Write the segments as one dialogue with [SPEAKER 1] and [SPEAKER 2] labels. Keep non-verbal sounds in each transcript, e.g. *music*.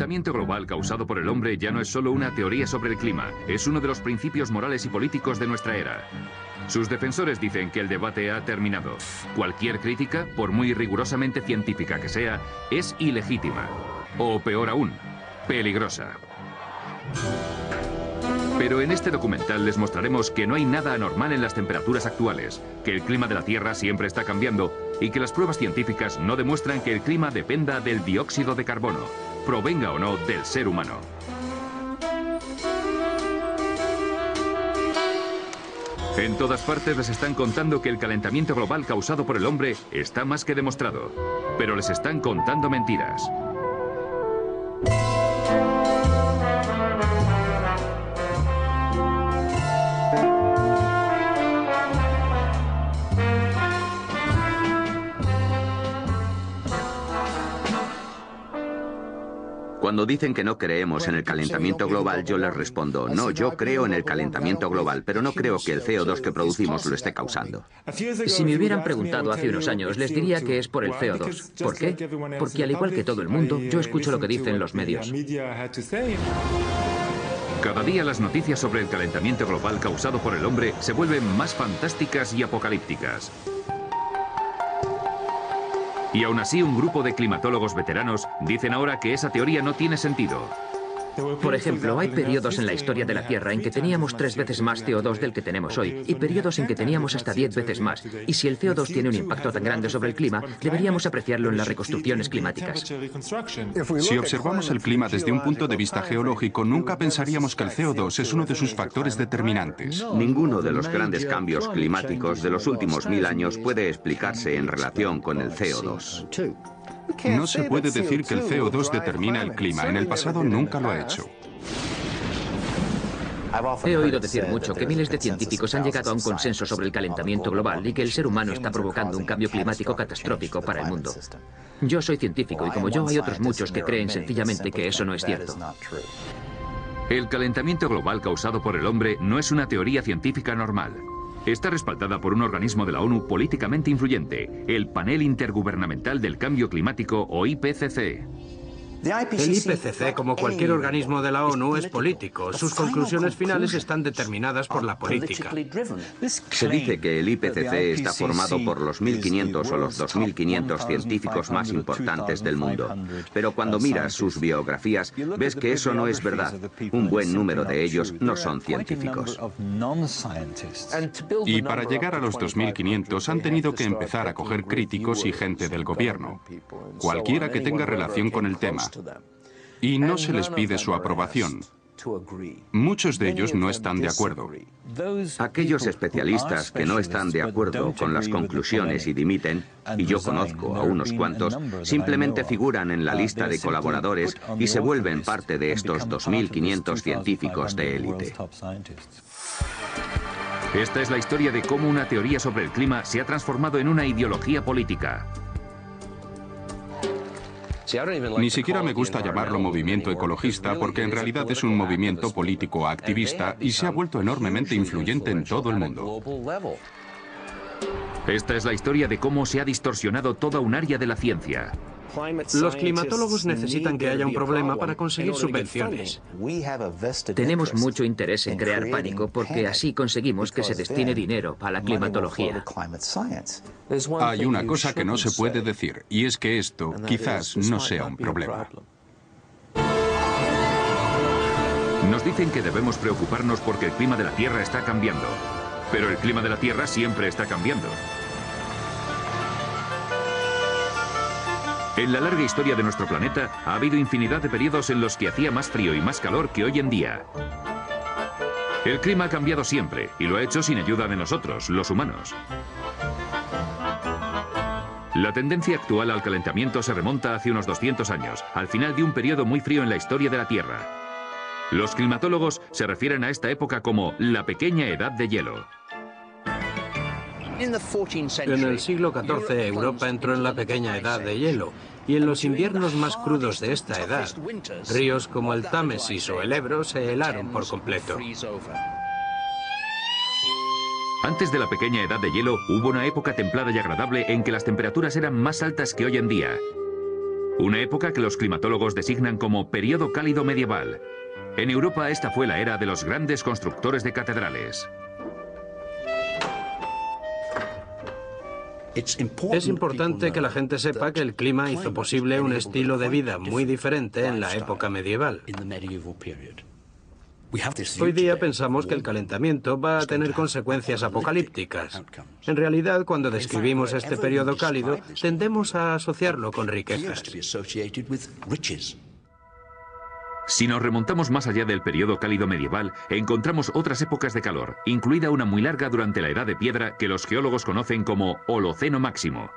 [SPEAKER 1] calentamiento global causado por el hombre ya no es solo una teoría sobre el clima, es uno de los principios morales y políticos de nuestra era. Sus defensores dicen que el debate ha terminado. Cualquier crítica, por muy rigurosamente científica que sea, es ilegítima. O peor aún, peligrosa. Pero en este documental les mostraremos que no hay nada anormal en las temperaturas actuales, que el clima de la Tierra siempre está cambiando y que las pruebas científicas no demuestran que el clima dependa del dióxido de carbono, provenga o no del ser humano. En todas partes les están contando que el calentamiento global causado por el hombre está más que demostrado, pero les están contando mentiras.
[SPEAKER 2] Cuando dicen que no creemos en el calentamiento global, yo les respondo, no, yo creo en el calentamiento global, pero no creo que el CO2 que producimos lo esté causando.
[SPEAKER 3] Si me hubieran preguntado hace unos años, les diría que es por el CO2. ¿Por qué? Porque al igual que todo el mundo, yo escucho lo que dicen los medios.
[SPEAKER 1] Cada día las noticias sobre el calentamiento global causado por el hombre se vuelven más fantásticas y apocalípticas. Y aún así un grupo de climatólogos veteranos dicen ahora que esa teoría no tiene sentido.
[SPEAKER 3] Por ejemplo, hay periodos en la historia de la Tierra en que teníamos tres veces más CO2 del que tenemos hoy y periodos en que teníamos hasta diez veces más. Y si el CO2 tiene un impacto tan grande sobre el clima, deberíamos apreciarlo en las reconstrucciones climáticas.
[SPEAKER 4] Si observamos el clima desde un punto de vista geológico, nunca pensaríamos que el CO2 es uno de sus factores determinantes.
[SPEAKER 2] Ninguno de los grandes cambios climáticos de los últimos mil años puede explicarse en relación con el CO2.
[SPEAKER 4] No se puede decir que el CO2 determina el clima. En el pasado nunca lo ha hecho.
[SPEAKER 3] He oído decir mucho que miles de científicos han llegado a un consenso sobre el calentamiento global y que el ser humano está provocando un cambio climático catastrófico para el mundo. Yo soy científico y como yo hay otros muchos que creen sencillamente que eso no es cierto.
[SPEAKER 1] El calentamiento global causado por el hombre no es una teoría científica normal. Está respaldada por un organismo de la ONU políticamente influyente, el Panel Intergubernamental del Cambio Climático o IPCC.
[SPEAKER 5] El IPCC, como cualquier organismo de la ONU, es político. Sus conclusiones finales están determinadas por la política.
[SPEAKER 2] Se dice que el IPCC está formado por los 1.500 o los 2.500 científicos más importantes del mundo. Pero cuando miras sus biografías, ves que eso no es verdad. Un buen número de ellos no son científicos.
[SPEAKER 4] Y para llegar a los 2.500 han tenido que empezar a coger críticos y gente del gobierno. Cualquiera que tenga relación con el tema. Y no se les pide su aprobación. Muchos de ellos no están de acuerdo.
[SPEAKER 2] Aquellos especialistas que no están de acuerdo con las conclusiones y dimiten, y yo conozco a unos cuantos, simplemente figuran en la lista de colaboradores y se vuelven parte de estos 2.500 científicos de élite.
[SPEAKER 1] Esta es la historia de cómo una teoría sobre el clima se ha transformado en una ideología política.
[SPEAKER 4] Ni siquiera me gusta llamarlo movimiento ecologista porque en realidad es un movimiento político activista y se ha vuelto enormemente influyente en todo el mundo.
[SPEAKER 1] Esta es la historia de cómo se ha distorsionado toda un área de la ciencia.
[SPEAKER 5] Los climatólogos necesitan que haya un problema para conseguir subvenciones.
[SPEAKER 3] Tenemos mucho interés en crear pánico porque así conseguimos que se destine dinero a la climatología.
[SPEAKER 4] Hay una cosa que no se puede decir y es que esto quizás no sea un problema.
[SPEAKER 1] Nos dicen que debemos preocuparnos porque el clima de la Tierra está cambiando. Pero el clima de la Tierra siempre está cambiando. En la larga historia de nuestro planeta ha habido infinidad de periodos en los que hacía más frío y más calor que hoy en día. El clima ha cambiado siempre y lo ha hecho sin ayuda de nosotros, los humanos. La tendencia actual al calentamiento se remonta hace unos 200 años, al final de un periodo muy frío en la historia de la Tierra. Los climatólogos se refieren a esta época como la pequeña edad de hielo.
[SPEAKER 5] En el siglo XIV Europa entró en la pequeña edad de hielo y en los inviernos más crudos de esta edad, ríos como el Támesis o el Ebro se helaron por completo.
[SPEAKER 1] Antes de la pequeña edad de hielo hubo una época templada y agradable en que las temperaturas eran más altas que hoy en día. una época que los climatólogos designan como periodo cálido medieval. En Europa esta fue la era de los grandes constructores de catedrales.
[SPEAKER 5] Es importante que la gente sepa que el clima hizo posible un estilo de vida muy diferente en la época medieval. Hoy día pensamos que el calentamiento va a tener consecuencias apocalípticas. En realidad, cuando describimos este periodo cálido, tendemos a asociarlo con riquezas.
[SPEAKER 1] Si nos remontamos más allá del periodo cálido medieval, encontramos otras épocas de calor, incluida una muy larga durante la Edad de Piedra que los geólogos conocen como Holoceno máximo.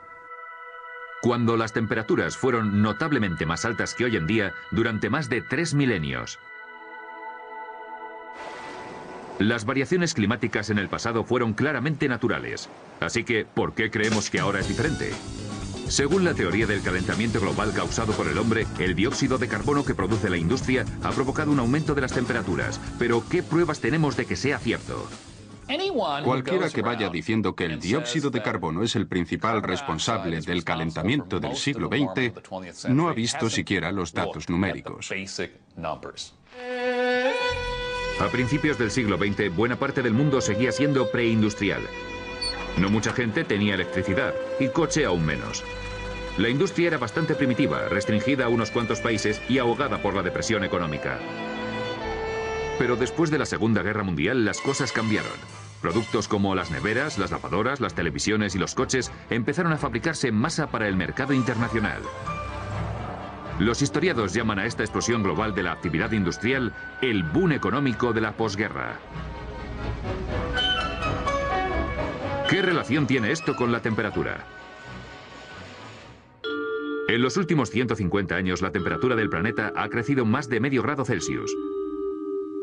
[SPEAKER 1] Cuando las temperaturas fueron notablemente más altas que hoy en día durante más de tres milenios. Las variaciones climáticas en el pasado fueron claramente naturales, así que ¿por qué creemos que ahora es diferente? Según la teoría del calentamiento global causado por el hombre, el dióxido de carbono que produce la industria ha provocado un aumento de las temperaturas. Pero ¿qué pruebas tenemos de que sea cierto?
[SPEAKER 4] Cualquiera que vaya diciendo que el dióxido de carbono es el principal responsable del calentamiento del siglo XX no ha visto siquiera los datos numéricos.
[SPEAKER 1] A principios del siglo XX, buena parte del mundo seguía siendo preindustrial. No mucha gente tenía electricidad y coche aún menos. La industria era bastante primitiva, restringida a unos cuantos países y ahogada por la depresión económica. Pero después de la Segunda Guerra Mundial las cosas cambiaron. Productos como las neveras, las lavadoras, las televisiones y los coches empezaron a fabricarse en masa para el mercado internacional. Los historiados llaman a esta explosión global de la actividad industrial el boom económico de la posguerra. ¿Qué relación tiene esto con la temperatura? En los últimos 150 años la temperatura del planeta ha crecido más de medio grado Celsius.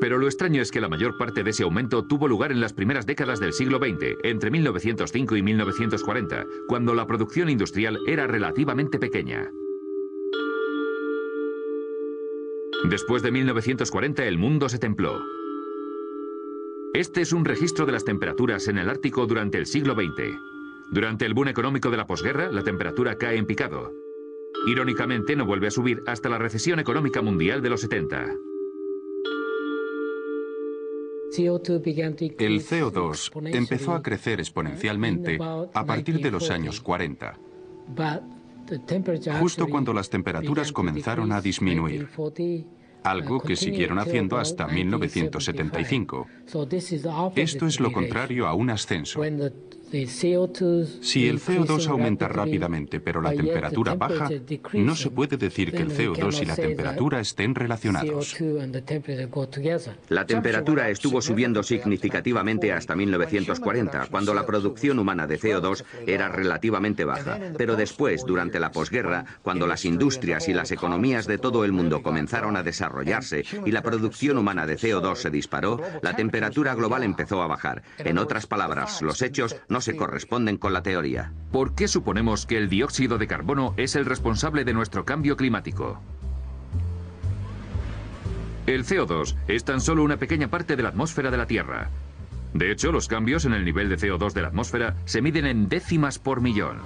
[SPEAKER 1] Pero lo extraño es que la mayor parte de ese aumento tuvo lugar en las primeras décadas del siglo XX, entre 1905 y 1940, cuando la producción industrial era relativamente pequeña. Después de 1940 el mundo se templó. Este es un registro de las temperaturas en el Ártico durante el siglo XX. Durante el boom económico de la posguerra, la temperatura cae en picado. Irónicamente, no vuelve a subir hasta la recesión económica mundial de los 70.
[SPEAKER 4] El CO2 empezó a crecer exponencialmente a partir de los años 40, justo cuando las temperaturas comenzaron a disminuir algo que siguieron haciendo hasta 1975. Esto es lo contrario a un ascenso. Si el CO2 aumenta rápidamente pero la temperatura baja, no se puede decir que el CO2 y la temperatura estén relacionados.
[SPEAKER 2] La temperatura estuvo subiendo significativamente hasta 1940, cuando la producción humana de CO2 era relativamente baja. Pero después, durante la posguerra, cuando las industrias y las economías de todo el mundo comenzaron a desarrollarse y la producción humana de CO2 se disparó, la temperatura global empezó a bajar. En otras palabras, los hechos no se corresponden con la teoría.
[SPEAKER 1] ¿Por qué suponemos que el dióxido de carbono es el responsable de nuestro cambio climático? El CO2 es tan solo una pequeña parte de la atmósfera de la Tierra. De hecho, los cambios en el nivel de CO2 de la atmósfera se miden en décimas por millón.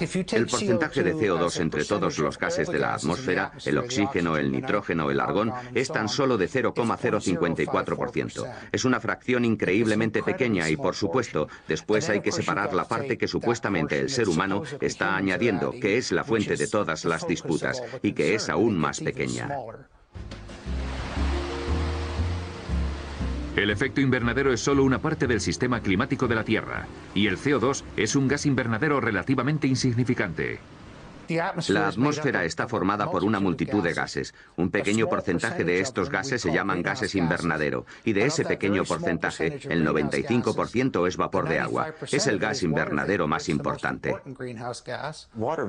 [SPEAKER 2] El porcentaje de CO2 entre todos los gases de la atmósfera, el oxígeno, el nitrógeno, el argón, es tan solo de 0,054%. Es una fracción increíblemente pequeña y, por supuesto, después hay que separar la parte que supuestamente el ser humano está añadiendo, que es la fuente de todas las disputas y que es aún más pequeña.
[SPEAKER 1] El efecto invernadero es solo una parte del sistema climático de la Tierra, y el CO2 es un gas invernadero relativamente insignificante.
[SPEAKER 2] La atmósfera está formada por una multitud de gases. Un pequeño porcentaje de estos gases se llaman gases invernadero, y de ese pequeño porcentaje, el 95% es vapor de agua. Es el gas invernadero más importante.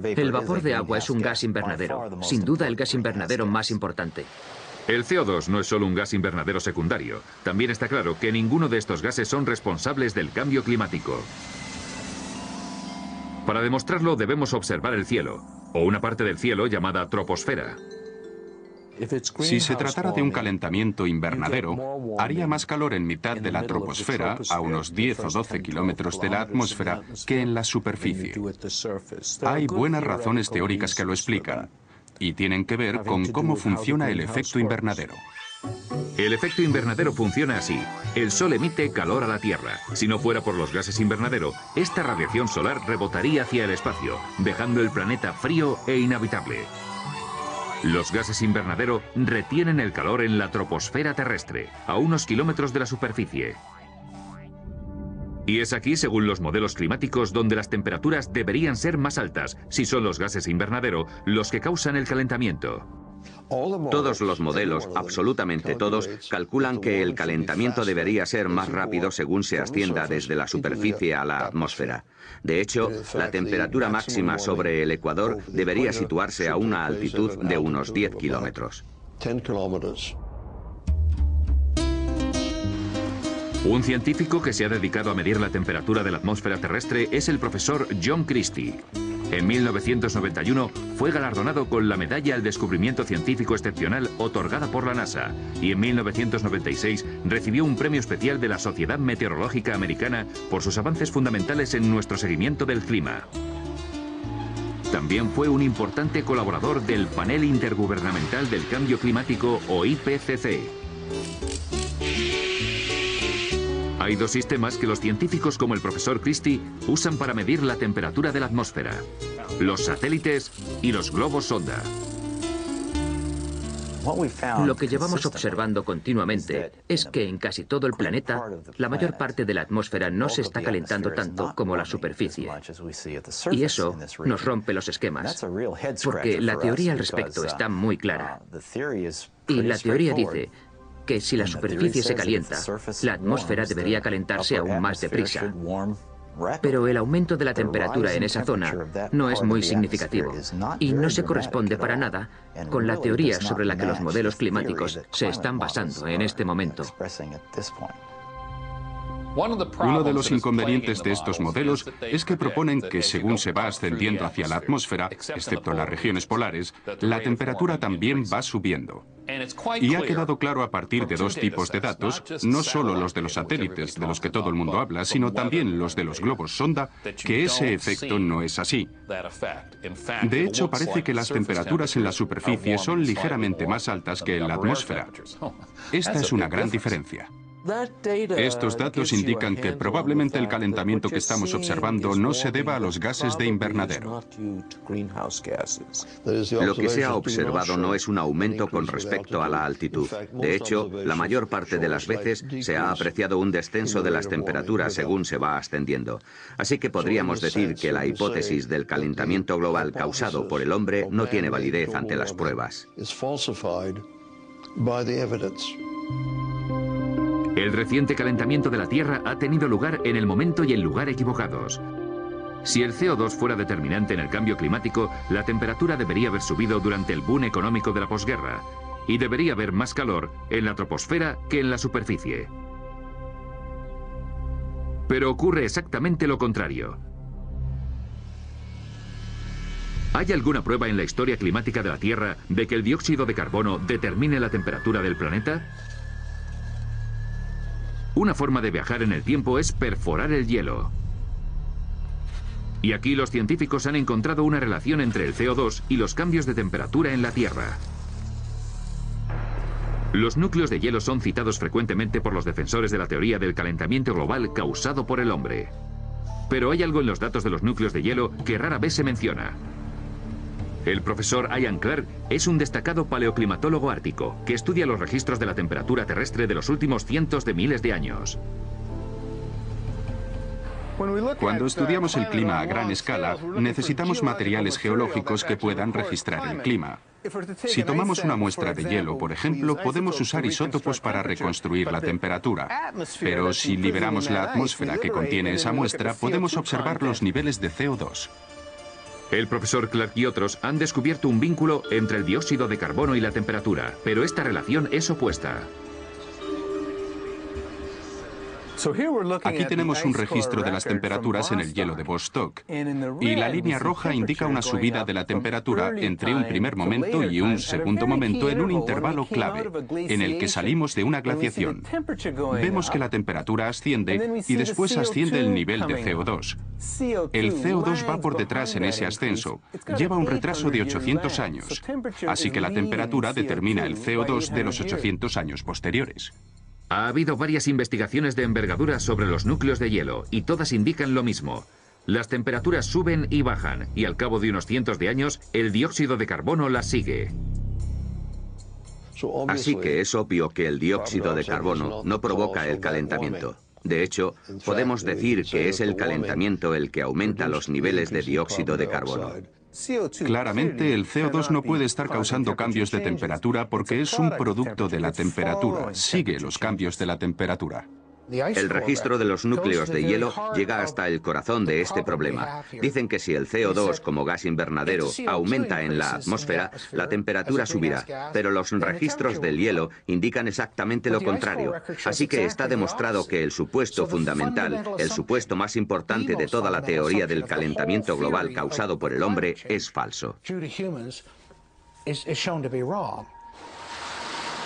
[SPEAKER 3] El vapor de agua es un gas invernadero, sin duda el gas invernadero más importante.
[SPEAKER 1] El CO2 no es solo un gas invernadero secundario. También está claro que ninguno de estos gases son responsables del cambio climático. Para demostrarlo debemos observar el cielo, o una parte del cielo llamada troposfera.
[SPEAKER 4] Si se tratara de un calentamiento invernadero, haría más calor en mitad de la troposfera, a unos 10 o 12 kilómetros de la atmósfera, que en la superficie. Hay buenas razones teóricas que lo explican, y tienen que ver con cómo funciona el efecto invernadero.
[SPEAKER 1] El efecto invernadero funciona así. El Sol emite calor a la Tierra. Si no fuera por los gases invernadero, esta radiación solar rebotaría hacia el espacio, dejando el planeta frío e inhabitable. Los gases invernadero retienen el calor en la troposfera terrestre, a unos kilómetros de la superficie. Y es aquí, según los modelos climáticos, donde las temperaturas deberían ser más altas, si son los gases invernadero los que causan el calentamiento.
[SPEAKER 2] Todos los modelos, absolutamente todos, calculan que el calentamiento debería ser más rápido según se ascienda desde la superficie a la atmósfera. De hecho, la temperatura máxima sobre el Ecuador debería situarse a una altitud de unos 10 kilómetros.
[SPEAKER 1] Un científico que se ha dedicado a medir la temperatura de la atmósfera terrestre es el profesor John Christie. En 1991 fue galardonado con la Medalla al Descubrimiento Científico Excepcional otorgada por la NASA y en 1996 recibió un premio especial de la Sociedad Meteorológica Americana por sus avances fundamentales en nuestro seguimiento del clima. También fue un importante colaborador del Panel Intergubernamental del Cambio Climático o IPCC. Hay dos sistemas que los científicos como el profesor Christie usan para medir la temperatura de la atmósfera. Los satélites y los globos sonda.
[SPEAKER 3] Lo que llevamos observando continuamente es que en casi todo el planeta, la mayor parte de la atmósfera no se está calentando tanto como la superficie. Y eso nos rompe los esquemas, porque la teoría al respecto está muy clara. Y la teoría dice que si la superficie se calienta, la atmósfera debería calentarse aún más deprisa. Pero el aumento de la temperatura en esa zona no es muy significativo y no se corresponde para nada con la teoría sobre la que los modelos climáticos se están basando en este momento.
[SPEAKER 4] Uno de los inconvenientes de estos modelos es que proponen que según se va ascendiendo hacia la atmósfera, excepto en las regiones polares, la temperatura también va subiendo. Y ha quedado claro a partir de dos tipos de datos, no solo los de los satélites de los que todo el mundo habla, sino también los de los globos sonda, que ese efecto no es así. De hecho, parece que las temperaturas en la superficie son ligeramente más altas que en la atmósfera. *laughs* Esta es una gran diferencia. Estos datos indican que probablemente el calentamiento que estamos observando no se deba a los gases de invernadero.
[SPEAKER 2] Lo que se ha observado no es un aumento con respecto a la altitud. De hecho, la mayor parte de las veces se ha apreciado un descenso de las temperaturas según se va ascendiendo. Así que podríamos decir que la hipótesis del calentamiento global causado por el hombre no tiene validez ante las pruebas.
[SPEAKER 1] El reciente calentamiento de la Tierra ha tenido lugar en el momento y el lugar equivocados. Si el CO2 fuera determinante en el cambio climático, la temperatura debería haber subido durante el boom económico de la posguerra, y debería haber más calor en la troposfera que en la superficie. Pero ocurre exactamente lo contrario. ¿Hay alguna prueba en la historia climática de la Tierra de que el dióxido de carbono determine la temperatura del planeta? Una forma de viajar en el tiempo es perforar el hielo. Y aquí los científicos han encontrado una relación entre el CO2 y los cambios de temperatura en la Tierra. Los núcleos de hielo son citados frecuentemente por los defensores de la teoría del calentamiento global causado por el hombre. Pero hay algo en los datos de los núcleos de hielo que rara vez se menciona. El profesor Ian Clark es un destacado paleoclimatólogo ártico que estudia los registros de la temperatura terrestre de los últimos cientos de miles de años.
[SPEAKER 4] Cuando estudiamos el clima a gran escala, necesitamos materiales geológicos que puedan registrar el clima. Si tomamos una muestra de hielo, por ejemplo, podemos usar isótopos para reconstruir la temperatura. Pero si liberamos la atmósfera que contiene esa muestra, podemos observar los niveles de CO2.
[SPEAKER 1] El profesor Clark y otros han descubierto un vínculo entre el dióxido de carbono y la temperatura, pero esta relación es opuesta.
[SPEAKER 4] Aquí tenemos un registro de las temperaturas en el hielo de Vostok. Y la línea roja indica una subida de la temperatura entre un primer momento y un segundo momento en un intervalo clave, en el que salimos de una glaciación. Vemos que la temperatura asciende y después asciende el nivel de CO2. El CO2 va por detrás en ese ascenso. Lleva un retraso de 800 años. Así que la temperatura determina el CO2 de los 800 años posteriores.
[SPEAKER 1] Ha habido varias investigaciones de envergadura sobre los núcleos de hielo y todas indican lo mismo. Las temperaturas suben y bajan y al cabo de unos cientos de años el dióxido de carbono las sigue.
[SPEAKER 2] Así que es obvio que el dióxido de carbono no provoca el calentamiento. De hecho, podemos decir que es el calentamiento el que aumenta los niveles de dióxido de carbono.
[SPEAKER 4] Claramente el CO2 no puede estar causando cambios de temperatura porque es un producto de la temperatura, sigue los cambios de la temperatura.
[SPEAKER 2] El registro de los núcleos de hielo llega hasta el corazón de este problema. Dicen que si el CO2 como gas invernadero aumenta en la atmósfera, la temperatura subirá, pero los registros del hielo indican exactamente lo contrario. Así que está demostrado que el supuesto fundamental, el supuesto más importante de toda la teoría del calentamiento global causado por el hombre, es falso.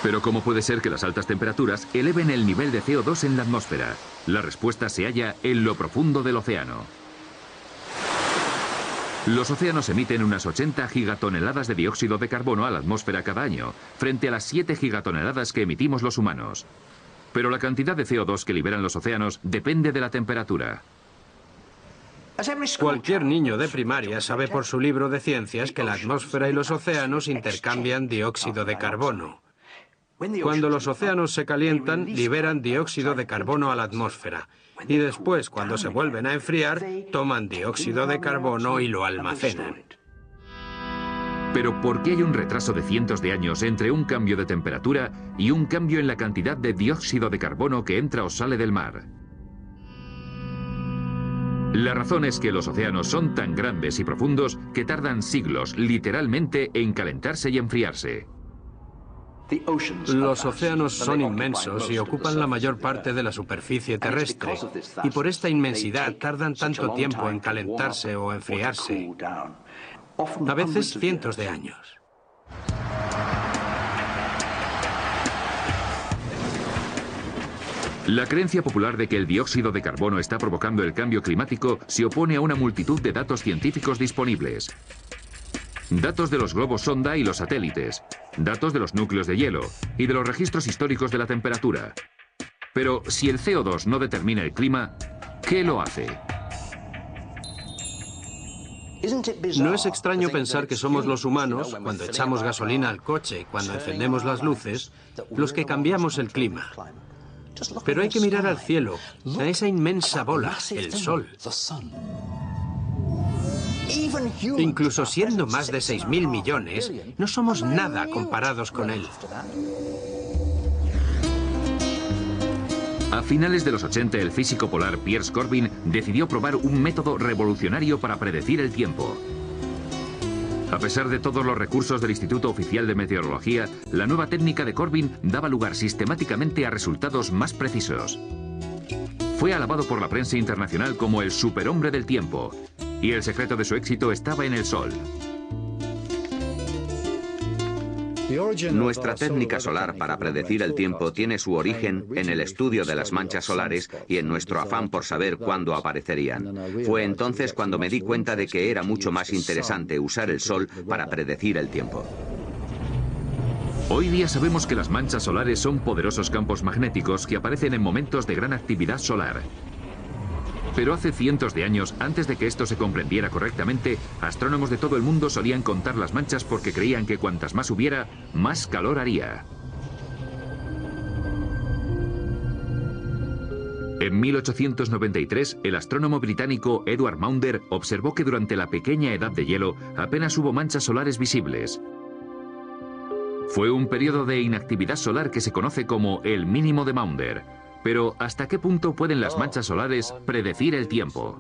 [SPEAKER 1] Pero ¿cómo puede ser que las altas temperaturas eleven el nivel de CO2 en la atmósfera? La respuesta se halla en lo profundo del océano. Los océanos emiten unas 80 gigatoneladas de dióxido de carbono a la atmósfera cada año, frente a las 7 gigatoneladas que emitimos los humanos. Pero la cantidad de CO2 que liberan los océanos depende de la temperatura.
[SPEAKER 5] Cualquier niño de primaria sabe por su libro de ciencias que la atmósfera y los océanos intercambian dióxido de carbono. Cuando los océanos se calientan, liberan dióxido de carbono a la atmósfera. Y después, cuando se vuelven a enfriar, toman dióxido de carbono y lo almacenan.
[SPEAKER 1] Pero ¿por qué hay un retraso de cientos de años entre un cambio de temperatura y un cambio en la cantidad de dióxido de carbono que entra o sale del mar? La razón es que los océanos son tan grandes y profundos que tardan siglos, literalmente, en calentarse y enfriarse.
[SPEAKER 5] Los océanos son inmensos y ocupan la mayor parte de la superficie terrestre, y por esta inmensidad tardan tanto tiempo en calentarse o enfriarse, a veces cientos de años.
[SPEAKER 1] La creencia popular de que el dióxido de carbono está provocando el cambio climático se opone a una multitud de datos científicos disponibles. Datos de los globos sonda y los satélites, datos de los núcleos de hielo y de los registros históricos de la temperatura. Pero si el CO2 no determina el clima, ¿qué lo hace?
[SPEAKER 5] ¿No es extraño pensar que somos los humanos, cuando echamos gasolina al coche y cuando encendemos las luces, los que cambiamos el clima? Pero hay que mirar al cielo, a esa inmensa bola, el Sol. Incluso siendo más de 6.000 millones, no somos nada comparados con él.
[SPEAKER 1] A finales de los 80, el físico polar Piers Corbin decidió probar un método revolucionario para predecir el tiempo. A pesar de todos los recursos del Instituto Oficial de Meteorología, la nueva técnica de Corbin daba lugar sistemáticamente a resultados más precisos. Fue alabado por la prensa internacional como el superhombre del tiempo, y el secreto de su éxito estaba en el sol.
[SPEAKER 2] Nuestra técnica solar para predecir el tiempo tiene su origen en el estudio de las manchas solares y en nuestro afán por saber cuándo aparecerían. Fue entonces cuando me di cuenta de que era mucho más interesante usar el sol para predecir el tiempo.
[SPEAKER 1] Hoy día sabemos que las manchas solares son poderosos campos magnéticos que aparecen en momentos de gran actividad solar. Pero hace cientos de años, antes de que esto se comprendiera correctamente, astrónomos de todo el mundo solían contar las manchas porque creían que cuantas más hubiera, más calor haría. En 1893, el astrónomo británico Edward Maunder observó que durante la pequeña edad de hielo apenas hubo manchas solares visibles. Fue un periodo de inactividad solar que se conoce como el mínimo de Maunder. Pero ¿hasta qué punto pueden las manchas solares predecir el tiempo?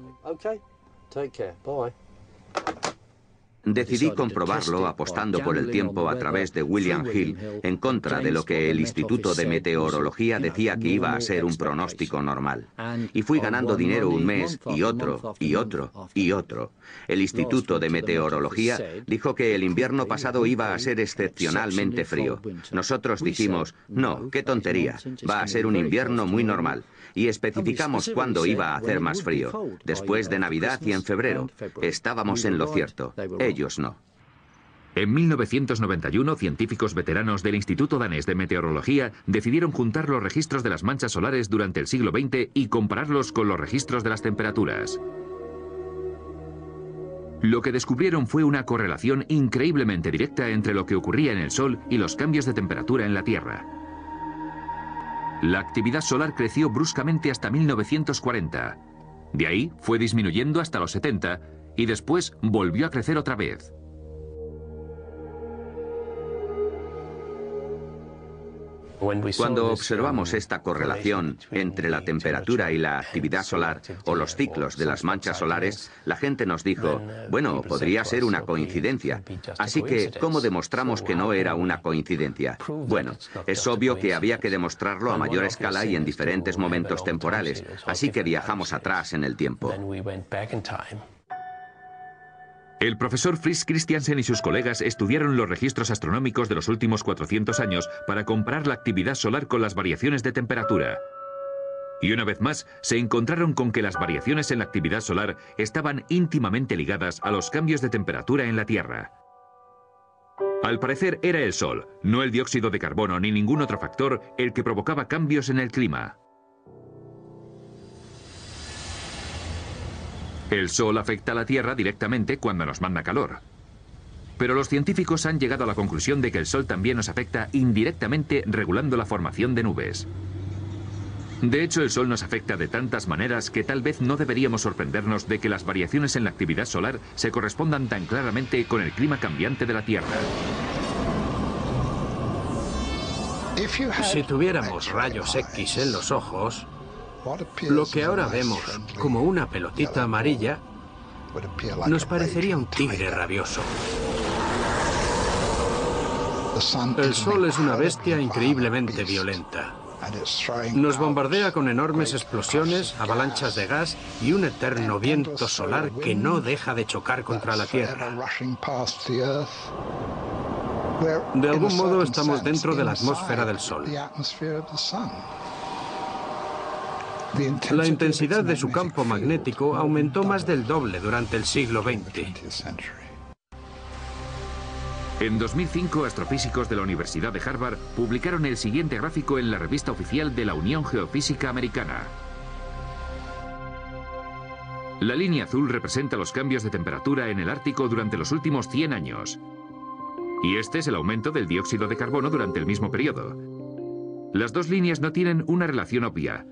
[SPEAKER 2] Decidí comprobarlo apostando por el tiempo a través de William Hill en contra de lo que el Instituto de Meteorología decía que iba a ser un pronóstico normal. Y fui ganando dinero un mes y otro y otro y otro. El Instituto de Meteorología dijo que el invierno pasado iba a ser excepcionalmente frío. Nosotros dijimos, no, qué tontería, va a ser un invierno muy normal y especificamos cuándo iba a hacer más frío, después de Navidad y en febrero. Estábamos en lo cierto, no.
[SPEAKER 1] En 1991, científicos veteranos del Instituto Danés de Meteorología decidieron juntar los registros de las manchas solares durante el siglo XX y compararlos con los registros de las temperaturas. Lo que descubrieron fue una correlación increíblemente directa entre lo que ocurría en el Sol y los cambios de temperatura en la Tierra. La actividad solar creció bruscamente hasta 1940. De ahí fue disminuyendo hasta los 70 y después volvió a crecer otra vez.
[SPEAKER 2] Cuando observamos esta correlación entre la temperatura y la actividad solar o los ciclos de las manchas solares, la gente nos dijo, bueno, podría ser una coincidencia. Así que, ¿cómo demostramos que no era una coincidencia? Bueno, es obvio que había que demostrarlo a mayor escala y en diferentes momentos temporales, así que viajamos atrás en el tiempo.
[SPEAKER 1] El profesor Fritz Christiansen y sus colegas estudiaron los registros astronómicos de los últimos 400 años para comparar la actividad solar con las variaciones de temperatura. Y una vez más, se encontraron con que las variaciones en la actividad solar estaban íntimamente ligadas a los cambios de temperatura en la Tierra. Al parecer era el Sol, no el dióxido de carbono ni ningún otro factor, el que provocaba cambios en el clima. El Sol afecta a la Tierra directamente cuando nos manda calor. Pero los científicos han llegado a la conclusión de que el Sol también nos afecta indirectamente regulando la formación de nubes. De hecho, el Sol nos afecta de tantas maneras que tal vez no deberíamos sorprendernos de que las variaciones en la actividad solar se correspondan tan claramente con el clima cambiante de la Tierra.
[SPEAKER 5] Si tuviéramos rayos X en los ojos, lo que ahora vemos como una pelotita amarilla nos parecería un tigre rabioso. El Sol es una bestia increíblemente violenta. Nos bombardea con enormes explosiones, avalanchas de gas y un eterno viento solar que no deja de chocar contra la Tierra. De algún modo estamos dentro de la atmósfera del Sol. La intensidad de su campo magnético aumentó más del doble durante el siglo XX.
[SPEAKER 1] En 2005, astrofísicos de la Universidad de Harvard publicaron el siguiente gráfico en la revista oficial de la Unión Geofísica Americana. La línea azul representa los cambios de temperatura en el Ártico durante los últimos 100 años. Y este es el aumento del dióxido de carbono durante el mismo periodo. Las dos líneas no tienen una relación obvia,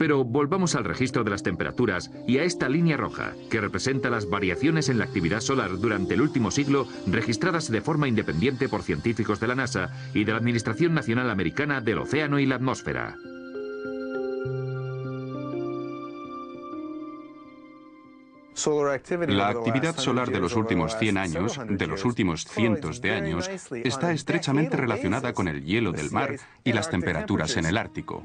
[SPEAKER 1] pero volvamos al registro de las temperaturas y a esta línea roja, que representa las variaciones en la actividad solar durante el último siglo registradas de forma independiente por científicos de la NASA y de la Administración Nacional Americana del Océano y la Atmósfera.
[SPEAKER 4] La actividad solar de los últimos 100 años, de los últimos cientos de años, está estrechamente relacionada con el hielo del mar y las temperaturas en el Ártico.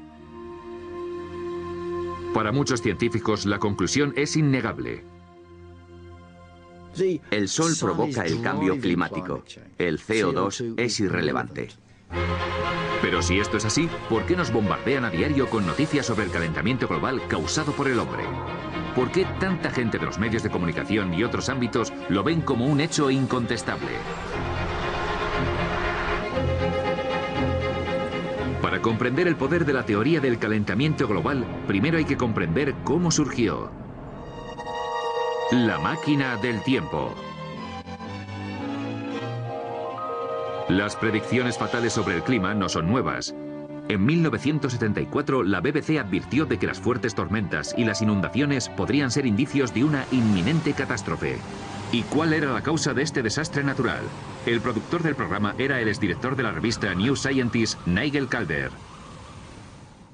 [SPEAKER 1] Para muchos científicos, la conclusión es innegable.
[SPEAKER 2] El Sol provoca el cambio climático. El CO2 es irrelevante.
[SPEAKER 1] Pero si esto es así, ¿por qué nos bombardean a diario con noticias sobre el calentamiento global causado por el hombre? ¿Por qué tanta gente de los medios de comunicación y otros ámbitos lo ven como un hecho incontestable? Comprender el poder de la teoría del calentamiento global, primero hay que comprender cómo surgió. La máquina del tiempo. Las predicciones fatales sobre el clima no son nuevas. En 1974, la BBC advirtió de que las fuertes tormentas y las inundaciones podrían ser indicios de una inminente catástrofe. ¿Y cuál era la causa de este desastre natural? El productor del programa era el exdirector de la revista New Scientist, Nigel Calder.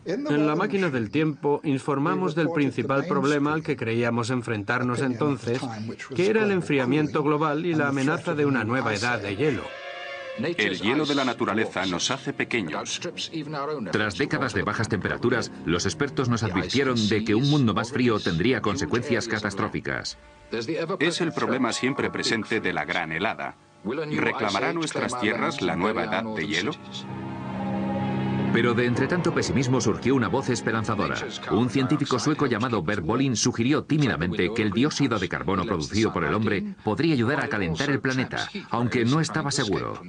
[SPEAKER 5] En la máquina del tiempo informamos del principal problema al que creíamos enfrentarnos entonces, que era el enfriamiento global y la amenaza de una nueva edad de hielo.
[SPEAKER 4] El hielo de la naturaleza nos hace pequeños.
[SPEAKER 1] Tras décadas de bajas temperaturas, los expertos nos advirtieron de que un mundo más frío tendría consecuencias catastróficas.
[SPEAKER 4] Es el problema siempre presente de la gran helada. ¿Reclamará nuestras tierras la nueva edad de hielo?
[SPEAKER 1] Pero de entre tanto pesimismo surgió una voz esperanzadora. Un científico sueco llamado Bert Bolin sugirió tímidamente que el dióxido de carbono producido por el hombre podría ayudar a calentar el planeta, aunque no estaba seguro.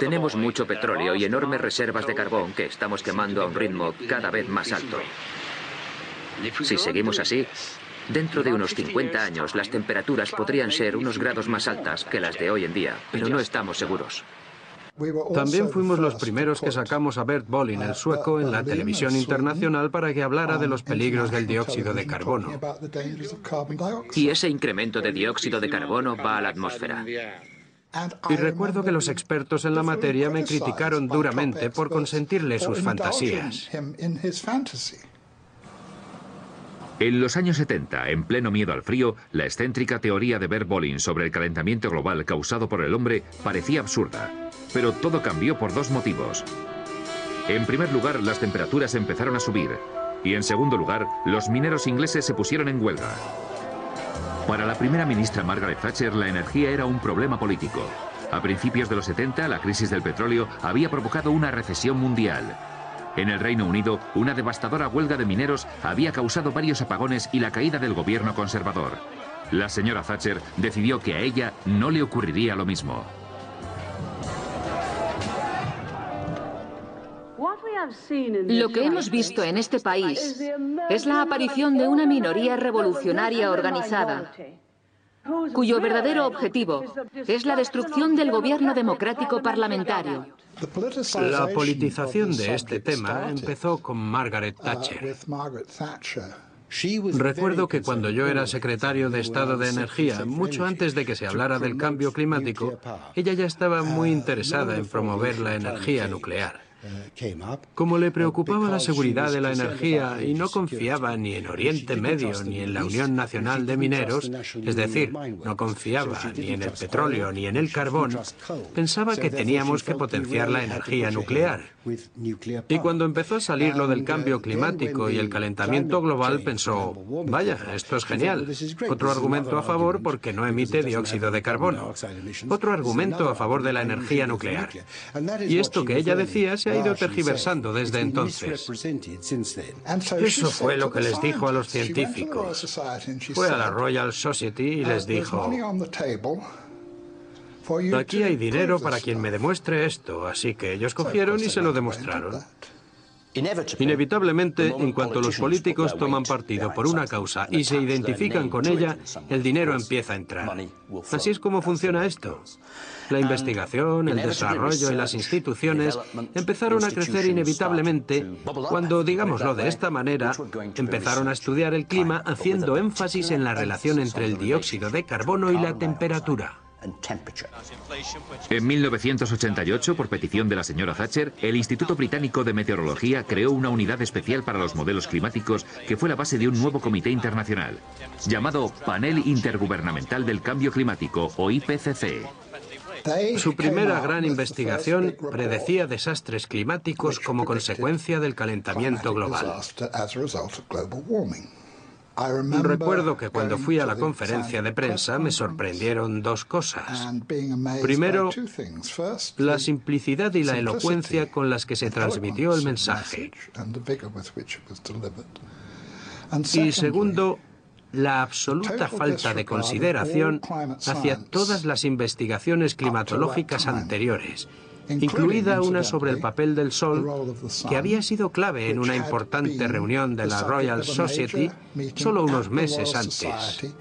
[SPEAKER 3] Tenemos mucho petróleo y enormes reservas de carbón que estamos quemando a un ritmo cada vez más alto. Si seguimos así, dentro de unos 50 años las temperaturas podrían ser unos grados más altas que las de hoy en día, pero no estamos seguros.
[SPEAKER 5] También fuimos los primeros que sacamos a Bert Bolin, el sueco, en la televisión internacional para que hablara de los peligros del dióxido de carbono.
[SPEAKER 3] Y ese incremento de dióxido de carbono va a la atmósfera.
[SPEAKER 5] Y recuerdo que los expertos en la materia me criticaron duramente por consentirle sus fantasías.
[SPEAKER 1] En los años 70, en pleno miedo al frío, la excéntrica teoría de Bert Bolin sobre el calentamiento global causado por el hombre parecía absurda. Pero todo cambió por dos motivos. En primer lugar, las temperaturas empezaron a subir. Y en segundo lugar, los mineros ingleses se pusieron en huelga. Para la primera ministra Margaret Thatcher, la energía era un problema político. A principios de los 70, la crisis del petróleo había provocado una recesión mundial. En el Reino Unido, una devastadora huelga de mineros había causado varios apagones y la caída del gobierno conservador. La señora Thatcher decidió que a ella no le ocurriría lo mismo.
[SPEAKER 6] Lo que hemos visto en este país es la aparición de una minoría revolucionaria organizada, cuyo verdadero objetivo es la destrucción del gobierno democrático parlamentario.
[SPEAKER 5] La politización de este tema empezó con Margaret Thatcher. Recuerdo que cuando yo era secretario de Estado de Energía, mucho antes de que se hablara del cambio climático, ella ya estaba muy interesada en promover la energía nuclear. Como le preocupaba la seguridad de la energía y no confiaba ni en Oriente Medio ni en la Unión Nacional de Mineros, es decir, no confiaba ni en el petróleo ni en el carbón, pensaba que teníamos que potenciar la energía nuclear. Y cuando empezó a salir lo del cambio climático y el calentamiento global, pensó, vaya, esto es genial. Otro argumento a favor porque no emite dióxido de carbono. Otro argumento a favor de la energía nuclear. Y esto que ella decía se ha ido tergiversando desde entonces. Eso fue lo que les dijo a los científicos. Fue a la Royal Society y les dijo, Aquí hay dinero para quien me demuestre esto, así que ellos cogieron y se lo demostraron. Inevitablemente, en cuanto los políticos toman partido por una causa y se identifican con ella, el dinero empieza a entrar. Así es como funciona esto. La investigación, el desarrollo y las instituciones empezaron a crecer inevitablemente cuando, digámoslo de esta manera, empezaron a estudiar el clima haciendo énfasis en la relación entre el dióxido de carbono y la temperatura.
[SPEAKER 1] En 1988, por petición de la señora Thatcher, el Instituto Británico de Meteorología creó una unidad especial para los modelos climáticos que fue la base de un nuevo comité internacional, llamado Panel Intergubernamental del Cambio Climático, o IPCC.
[SPEAKER 5] Su primera gran investigación predecía desastres climáticos como consecuencia del calentamiento global. Recuerdo que cuando fui a la conferencia de prensa me sorprendieron dos cosas. Primero, la simplicidad y la elocuencia con las que se transmitió el mensaje. Y segundo, la absoluta falta de consideración hacia todas las investigaciones climatológicas anteriores incluida una sobre el papel del Sol, que había sido clave en una importante reunión de la Royal Society solo unos meses antes.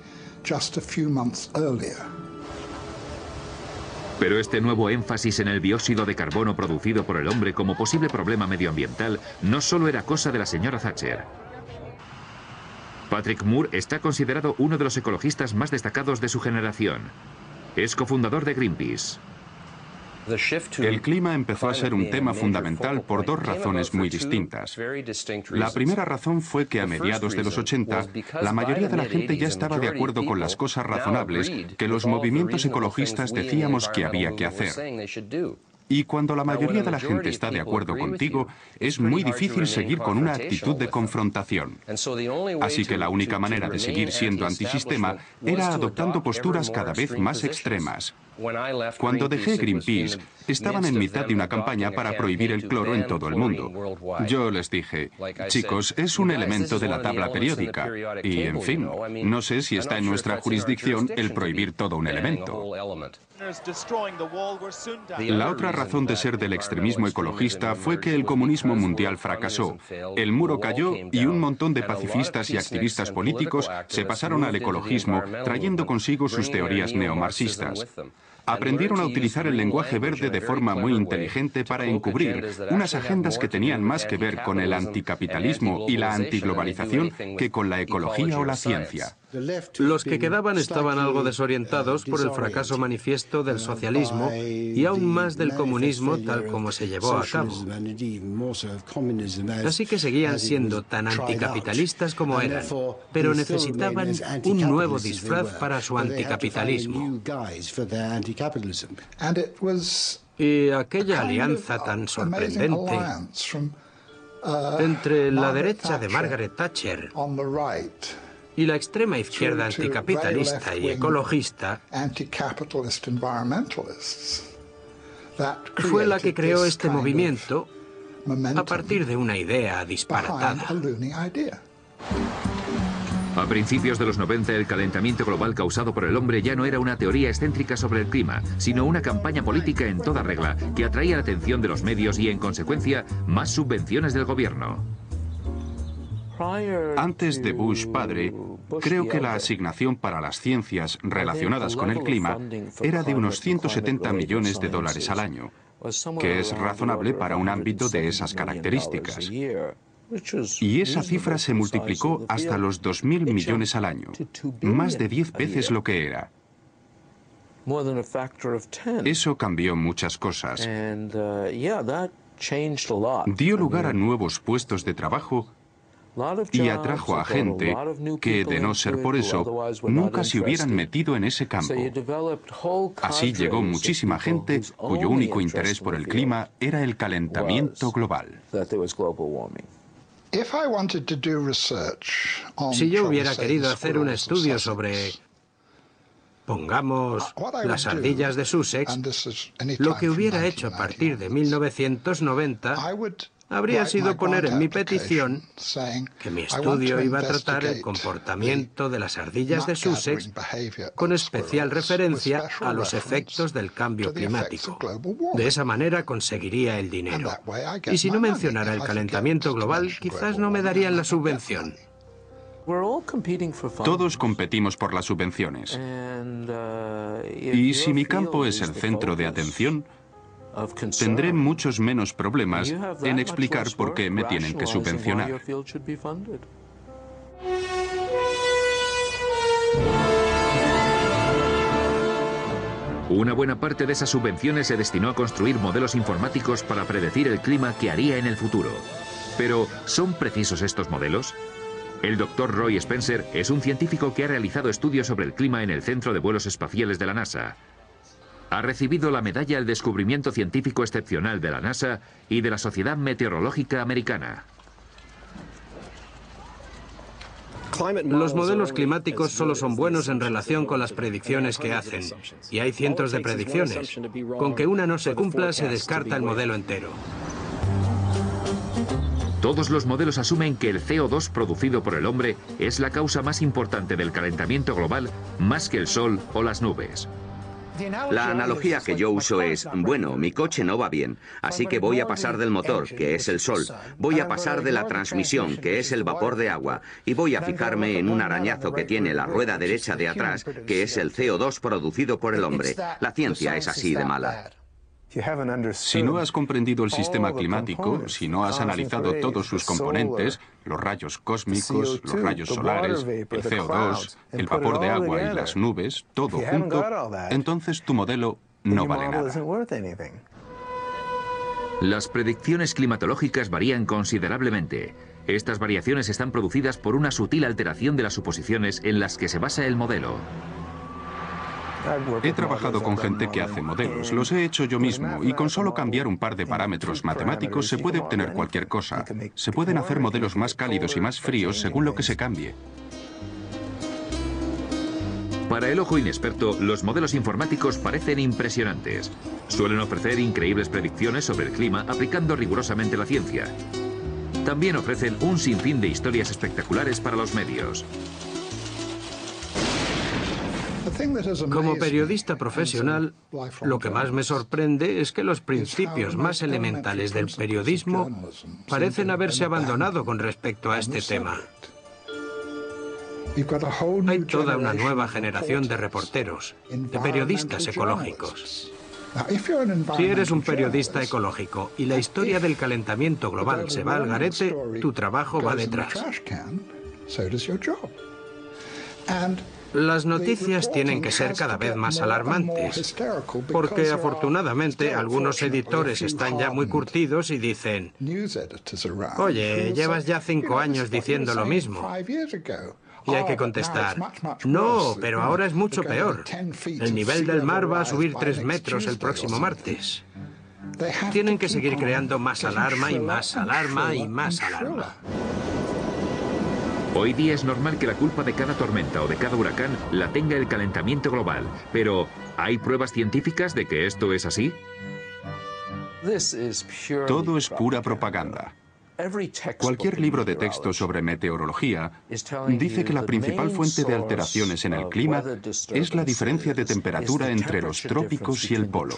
[SPEAKER 1] Pero este nuevo énfasis en el dióxido de carbono producido por el hombre como posible problema medioambiental no solo era cosa de la señora Thatcher. Patrick Moore está considerado uno de los ecologistas más destacados de su generación. Es cofundador de Greenpeace.
[SPEAKER 4] El clima empezó a ser un tema fundamental por dos razones muy distintas. La primera razón fue que a mediados de los 80 la mayoría de la gente ya estaba de acuerdo con las cosas razonables que los movimientos ecologistas decíamos que había que hacer. Y cuando la mayoría de la gente está de acuerdo contigo, es muy difícil seguir con una actitud de confrontación. Así que la única manera de seguir siendo antisistema era adoptando posturas cada vez más extremas. Cuando dejé Greenpeace, estaban en mitad de una campaña para prohibir el cloro en todo el mundo. Yo les dije, chicos, es un elemento de la tabla periódica. Y, en fin, no sé si está en nuestra jurisdicción el prohibir todo un elemento. La otra razón de ser del extremismo ecologista fue que el comunismo mundial fracasó. El muro cayó y un montón de pacifistas y activistas políticos se pasaron al ecologismo trayendo consigo sus teorías neomarxistas aprendieron a utilizar el lenguaje verde de forma muy inteligente para encubrir unas agendas que tenían más que ver con el anticapitalismo y la antiglobalización que con la ecología o la ciencia.
[SPEAKER 5] Los que quedaban estaban algo desorientados por el fracaso manifiesto del socialismo y aún más del comunismo tal como se llevó a cabo. Así que seguían siendo tan anticapitalistas como eran, pero necesitaban un nuevo disfraz para su anticapitalismo. Y aquella alianza tan sorprendente entre la derecha de Margaret Thatcher y la extrema izquierda anticapitalista y ecologista fue la que creó este movimiento a partir de una idea disparatada.
[SPEAKER 1] A principios de los 90 el calentamiento global causado por el hombre ya no era una teoría excéntrica sobre el clima, sino una campaña política en toda regla que atraía la atención de los medios y en consecuencia más subvenciones del gobierno.
[SPEAKER 4] Antes de Bush padre, creo que la asignación para las ciencias relacionadas con el clima era de unos 170 millones de dólares al año, que es razonable para un ámbito de esas características. Y esa cifra se multiplicó hasta los 2.000 millones al año, más de 10 veces lo que era. Eso cambió muchas cosas. Dio lugar a nuevos puestos de trabajo y atrajo a gente que, de no ser por eso, nunca se hubieran metido en ese campo. Así llegó muchísima gente cuyo único interés por el clima era el calentamiento global.
[SPEAKER 5] Si yo hubiera querido hacer un estudio sobre, pongamos, las ardillas de Sussex, lo que hubiera hecho a partir de 1990 habría sido poner en mi petición que mi estudio iba a tratar el comportamiento de las ardillas de Sussex con especial referencia a los efectos del cambio climático. De esa manera conseguiría el dinero. Y si no mencionara el calentamiento global, quizás no me darían la subvención.
[SPEAKER 4] Todos competimos por las subvenciones. Y si mi campo es el centro de atención, tendré muchos menos problemas en explicar por qué me tienen que subvencionar.
[SPEAKER 1] Una buena parte de esas subvenciones se destinó a construir modelos informáticos para predecir el clima que haría en el futuro. Pero, ¿son precisos estos modelos? El doctor Roy Spencer es un científico que ha realizado estudios sobre el clima en el Centro de Vuelos Espaciales de la NASA ha recibido la medalla al descubrimiento científico excepcional de la NASA y de la Sociedad Meteorológica Americana.
[SPEAKER 5] Los modelos climáticos solo son buenos en relación con las predicciones que hacen, y hay cientos de predicciones. Con que una no se cumpla, se descarta el modelo entero.
[SPEAKER 1] Todos los modelos asumen que el CO2 producido por el hombre es la causa más importante del calentamiento global, más que el sol o las nubes.
[SPEAKER 2] La analogía que yo uso es, bueno, mi coche no va bien, así que voy a pasar del motor, que es el sol, voy a pasar de la transmisión, que es el vapor de agua, y voy a fijarme en un arañazo que tiene la rueda derecha de atrás, que es el CO2 producido por el hombre. La ciencia es así de mala.
[SPEAKER 4] Si no has comprendido el sistema climático, si no has analizado todos sus componentes, los rayos cósmicos, los rayos solares, el CO2, el vapor de agua y las nubes, todo junto, entonces tu modelo no vale nada.
[SPEAKER 1] Las predicciones climatológicas varían considerablemente. Estas variaciones están producidas por una sutil alteración de las suposiciones en las que se basa el modelo.
[SPEAKER 4] He trabajado con gente que hace modelos, los he hecho yo mismo, y con solo cambiar un par de parámetros matemáticos se puede obtener cualquier cosa. Se pueden hacer modelos más cálidos y más fríos según lo que se cambie.
[SPEAKER 1] Para el ojo inexperto, los modelos informáticos parecen impresionantes. Suelen ofrecer increíbles predicciones sobre el clima aplicando rigurosamente la ciencia. También ofrecen un sinfín de historias espectaculares para los medios.
[SPEAKER 5] Como periodista profesional, lo que más me sorprende es que los principios más elementales del periodismo parecen haberse abandonado con respecto a este tema. Hay toda una nueva generación de reporteros, de periodistas ecológicos. Si eres un periodista ecológico y la historia del calentamiento global se va al garete, tu trabajo va detrás. Las noticias tienen que ser cada vez más alarmantes, porque afortunadamente algunos editores están ya muy curtidos y dicen, oye, llevas ya cinco años diciendo lo mismo. Y hay que contestar, no, pero ahora es mucho peor. El nivel del mar va a subir tres metros el próximo martes. Tienen que seguir creando más alarma y más alarma y más alarma.
[SPEAKER 1] Hoy día es normal que la culpa de cada tormenta o de cada huracán la tenga el calentamiento global, pero ¿hay pruebas científicas de que esto es así?
[SPEAKER 4] Todo es pura propaganda. Cualquier libro de texto sobre meteorología dice que la principal fuente de alteraciones en el clima es la diferencia de temperatura entre los trópicos y el polo.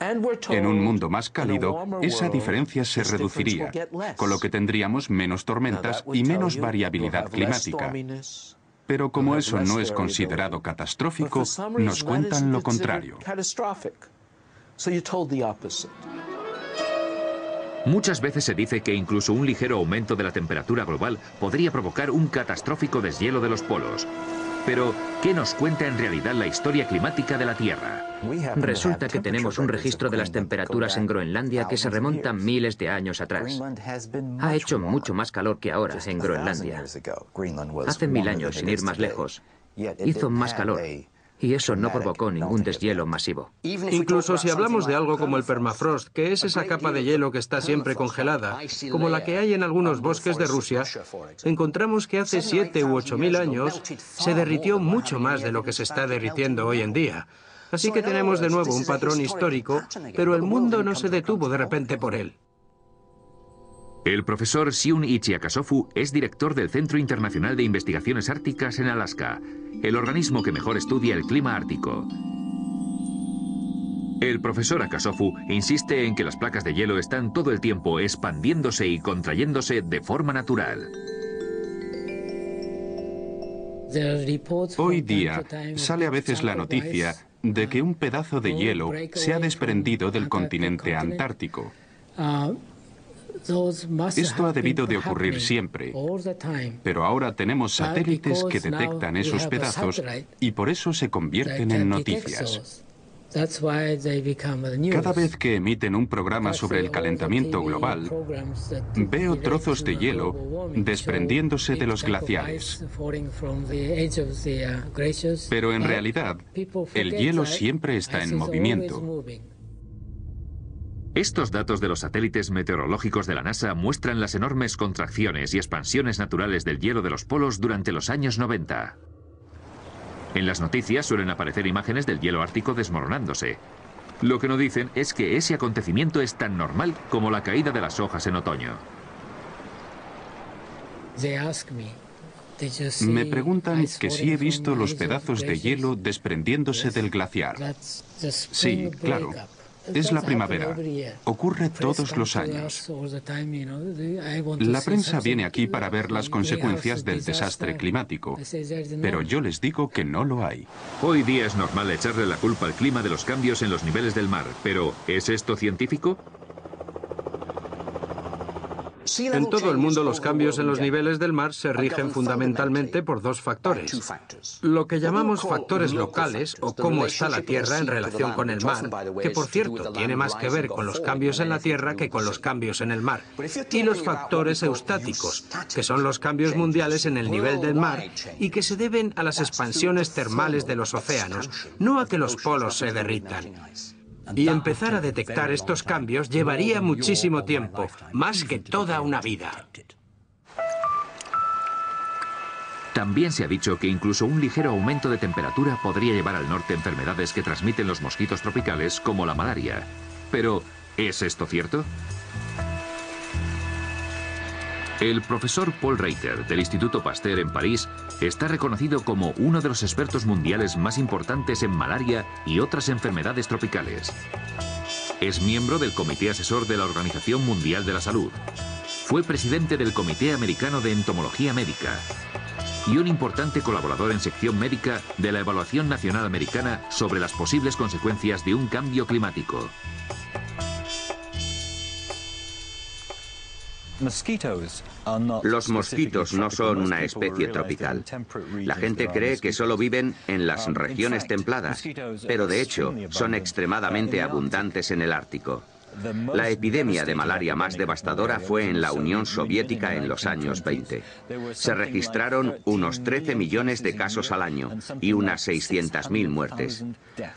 [SPEAKER 4] En un mundo más cálido, esa diferencia se reduciría, con lo que tendríamos menos tormentas y menos variabilidad climática. Pero como eso no es considerado catastrófico, nos cuentan lo contrario.
[SPEAKER 1] Muchas veces se dice que incluso un ligero aumento de la temperatura global podría provocar un catastrófico deshielo de los polos. Pero, ¿qué nos cuenta en realidad la historia climática de la Tierra?
[SPEAKER 3] Resulta que tenemos un registro de las temperaturas en Groenlandia que se remontan miles de años atrás. Ha hecho mucho más calor que ahora en Groenlandia. Hace mil años, sin ir más lejos, hizo más calor y eso no provocó ningún deshielo masivo.
[SPEAKER 5] Incluso si hablamos de algo como el permafrost, que es esa capa de hielo que está siempre congelada, como la que hay en algunos bosques de Rusia, encontramos que hace 7 u 8 mil años se derritió mucho más de lo que se está derritiendo hoy en día. Así que tenemos de nuevo un patrón histórico, pero el mundo no se detuvo de repente por él.
[SPEAKER 1] El profesor Siun Ichiakasofu es director del Centro Internacional de Investigaciones Árticas en Alaska, el organismo que mejor estudia el clima ártico. El profesor Akasofu insiste en que las placas de hielo están todo el tiempo expandiéndose y contrayéndose de forma natural.
[SPEAKER 4] Hoy día sale a veces la noticia de que un pedazo de hielo se ha desprendido del continente antártico. Esto ha debido de ocurrir siempre, pero ahora tenemos satélites que detectan esos pedazos y por eso se convierten en noticias. Cada vez que emiten un programa sobre el calentamiento global, veo trozos de hielo desprendiéndose de los glaciares. Pero en realidad, el hielo siempre está en movimiento.
[SPEAKER 1] Estos datos de los satélites meteorológicos de la NASA muestran las enormes contracciones y expansiones naturales del hielo de los polos durante los años 90. En las noticias suelen aparecer imágenes del hielo ártico desmoronándose. Lo que no dicen es que ese acontecimiento es tan normal como la caída de las hojas en otoño.
[SPEAKER 4] Me preguntan que si he visto los pedazos de hielo desprendiéndose del glaciar. Sí, claro. Es la primavera. Ocurre todos los años. La prensa viene aquí para ver las consecuencias del desastre climático, pero yo les digo que no lo hay.
[SPEAKER 1] Hoy día es normal echarle la culpa al clima de los cambios en los niveles del mar, pero ¿es esto científico?
[SPEAKER 5] En todo el mundo los cambios en los niveles del mar se rigen fundamentalmente por dos factores. Lo que llamamos factores locales o cómo está la Tierra en relación con el mar, que por cierto tiene más que ver con los cambios en la Tierra que con los cambios en el mar. Y los factores eustáticos, que son los cambios mundiales en el nivel del mar y que se deben a las expansiones termales de los océanos, no a que los polos se derritan. Y empezar a detectar estos cambios llevaría muchísimo tiempo, más que toda una vida.
[SPEAKER 1] También se ha dicho que incluso un ligero aumento de temperatura podría llevar al norte enfermedades que transmiten los mosquitos tropicales como la malaria. Pero, ¿es esto cierto? El profesor Paul Reiter del Instituto Pasteur en París está reconocido como uno de los expertos mundiales más importantes en malaria y otras enfermedades tropicales. Es miembro del Comité Asesor de la Organización Mundial de la Salud. Fue presidente del Comité Americano de Entomología Médica y un importante colaborador en sección médica de la Evaluación Nacional Americana sobre las posibles consecuencias de un cambio climático.
[SPEAKER 2] Los mosquitos no son una especie tropical. La gente cree que solo viven en las regiones templadas, pero de hecho son extremadamente abundantes en el Ártico. La epidemia de malaria más devastadora fue en la Unión Soviética en los años 20. Se registraron unos 13 millones de casos al año y unas 600.000 muertes.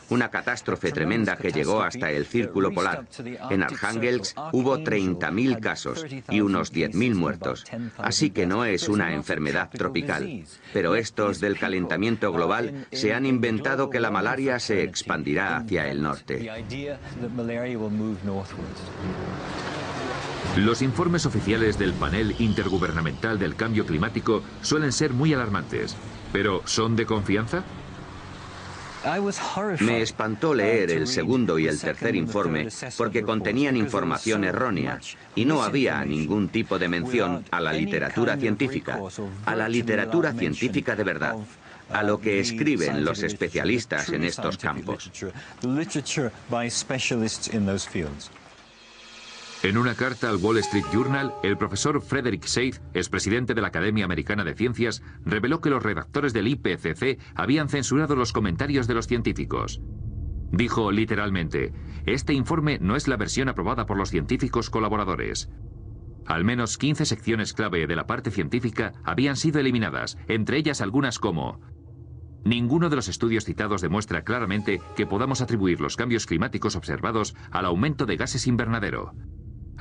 [SPEAKER 2] Una catástrofe tremenda que llegó hasta el Círculo Polar. En Arhangelsk hubo 30.000 casos y unos 10.000 muertos. Así que no es una enfermedad tropical. Pero estos del calentamiento global se han inventado que la malaria se expandirá hacia el norte.
[SPEAKER 1] Los informes oficiales del panel intergubernamental del cambio climático suelen ser muy alarmantes, pero ¿son de confianza?
[SPEAKER 2] Me espantó leer el segundo y el tercer informe porque contenían información errónea y no había ningún tipo de mención a la literatura científica, a la literatura científica de verdad a lo que escriben los especialistas en estos campos.
[SPEAKER 1] En una carta al Wall Street Journal, el profesor Frederick Seith, expresidente de la Academia Americana de Ciencias, reveló que los redactores del IPCC habían censurado los comentarios de los científicos. Dijo literalmente, este informe no es la versión aprobada por los científicos colaboradores. Al menos 15 secciones clave de la parte científica habían sido eliminadas, entre ellas algunas como Ninguno de los estudios citados demuestra claramente que podamos atribuir los cambios climáticos observados al aumento de gases invernadero.